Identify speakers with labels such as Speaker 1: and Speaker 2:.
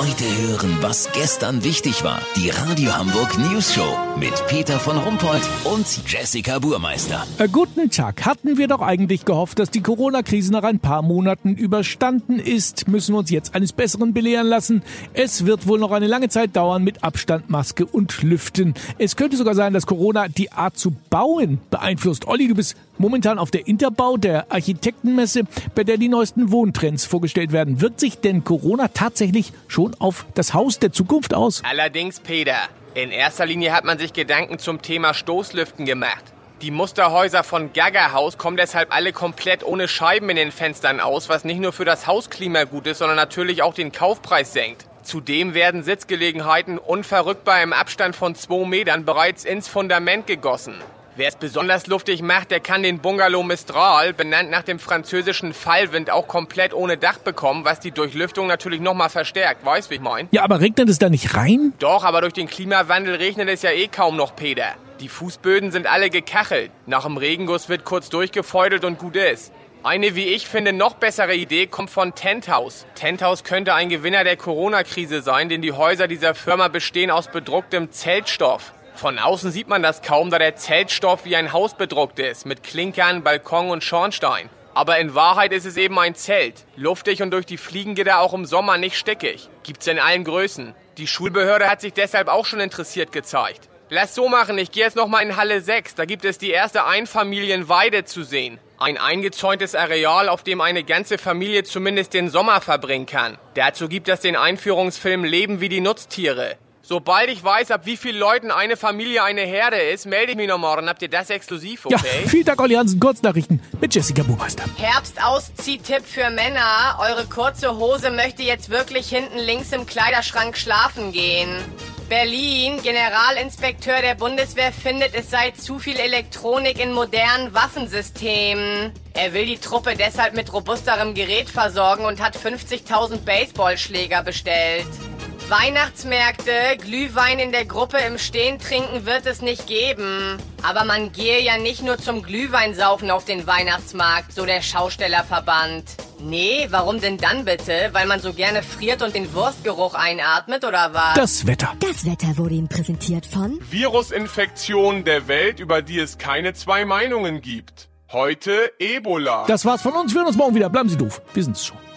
Speaker 1: Heute hören, was gestern wichtig war. Die Radio Hamburg News Show mit Peter von Rumpold und Jessica Burmeister.
Speaker 2: Äh, guten Tag. Hatten wir doch eigentlich gehofft, dass die Corona-Krise nach ein paar Monaten überstanden ist, müssen wir uns jetzt eines Besseren belehren lassen. Es wird wohl noch eine lange Zeit dauern mit Abstand, Maske und Lüften. Es könnte sogar sein, dass Corona die Art zu bauen beeinflusst. Olli, du bist momentan auf der Interbau, der Architektenmesse, bei der die neuesten Wohntrends vorgestellt werden. Wirkt sich denn Corona tatsächlich schon auf das Haus der Zukunft aus?
Speaker 3: Allerdings, Peter. In erster Linie hat man sich Gedanken zum Thema Stoßlüften gemacht. Die Musterhäuser von Gaga Haus kommen deshalb alle komplett ohne Scheiben in den Fenstern aus, was nicht nur für das Hausklima gut ist, sondern natürlich auch den Kaufpreis senkt. Zudem werden Sitzgelegenheiten unverrückbar im Abstand von zwei Metern bereits ins Fundament gegossen. Wer es besonders luftig macht, der kann den Bungalow Mistral, benannt nach dem französischen Fallwind, auch komplett ohne Dach bekommen, was die Durchlüftung natürlich nochmal verstärkt. Weißt, wie ich mein?
Speaker 2: Ja, aber regnet es da nicht rein?
Speaker 3: Doch, aber durch den Klimawandel regnet es ja eh kaum noch, Peter. Die Fußböden sind alle gekachelt. Nach dem Regenguss wird kurz durchgefeudelt und gut ist. Eine, wie ich finde, noch bessere Idee kommt von Tenthouse. Tenthouse könnte ein Gewinner der Corona-Krise sein, denn die Häuser dieser Firma bestehen aus bedrucktem Zeltstoff. Von außen sieht man das kaum, da der Zeltstoff wie ein Haus bedruckt ist, mit Klinkern, Balkon und Schornstein. Aber in Wahrheit ist es eben ein Zelt. Luftig und durch die Fliegengitter auch im Sommer nicht stickig. Gibt's in allen Größen. Die Schulbehörde hat sich deshalb auch schon interessiert gezeigt. Lass so machen, ich gehe jetzt nochmal in Halle 6. Da gibt es die erste Einfamilienweide zu sehen. Ein eingezäuntes Areal, auf dem eine ganze Familie zumindest den Sommer verbringen kann. Dazu gibt es den Einführungsfilm Leben wie die Nutztiere. Sobald ich weiß, ab wie vielen Leuten eine Familie eine Herde ist, melde ich mich noch morgen. Habt ihr das exklusiv, okay?
Speaker 2: Ja, vielen Dank, Olli Hansen. Kurznachrichten mit Jessica Buchmeister.
Speaker 4: Herbstausziehtipp für Männer. Eure kurze Hose möchte jetzt wirklich hinten links im Kleiderschrank schlafen gehen. Berlin, Generalinspekteur der Bundeswehr findet, es sei zu viel Elektronik in modernen Waffensystemen. Er will die Truppe deshalb mit robusterem Gerät versorgen und hat 50.000 Baseballschläger bestellt. Weihnachtsmärkte, Glühwein in der Gruppe im Stehen trinken wird es nicht geben. Aber man gehe ja nicht nur zum Glühweinsaufen auf den Weihnachtsmarkt, so der Schaustellerverband. Nee, warum denn dann bitte? Weil man so gerne friert und den Wurstgeruch einatmet oder was?
Speaker 2: Das Wetter.
Speaker 5: Das Wetter wurde Ihnen präsentiert von
Speaker 6: Virusinfektion der Welt, über die es keine zwei Meinungen gibt. Heute Ebola.
Speaker 2: Das war's von uns. Wir hören uns morgen wieder. Bleiben Sie doof. Wir sind's schon.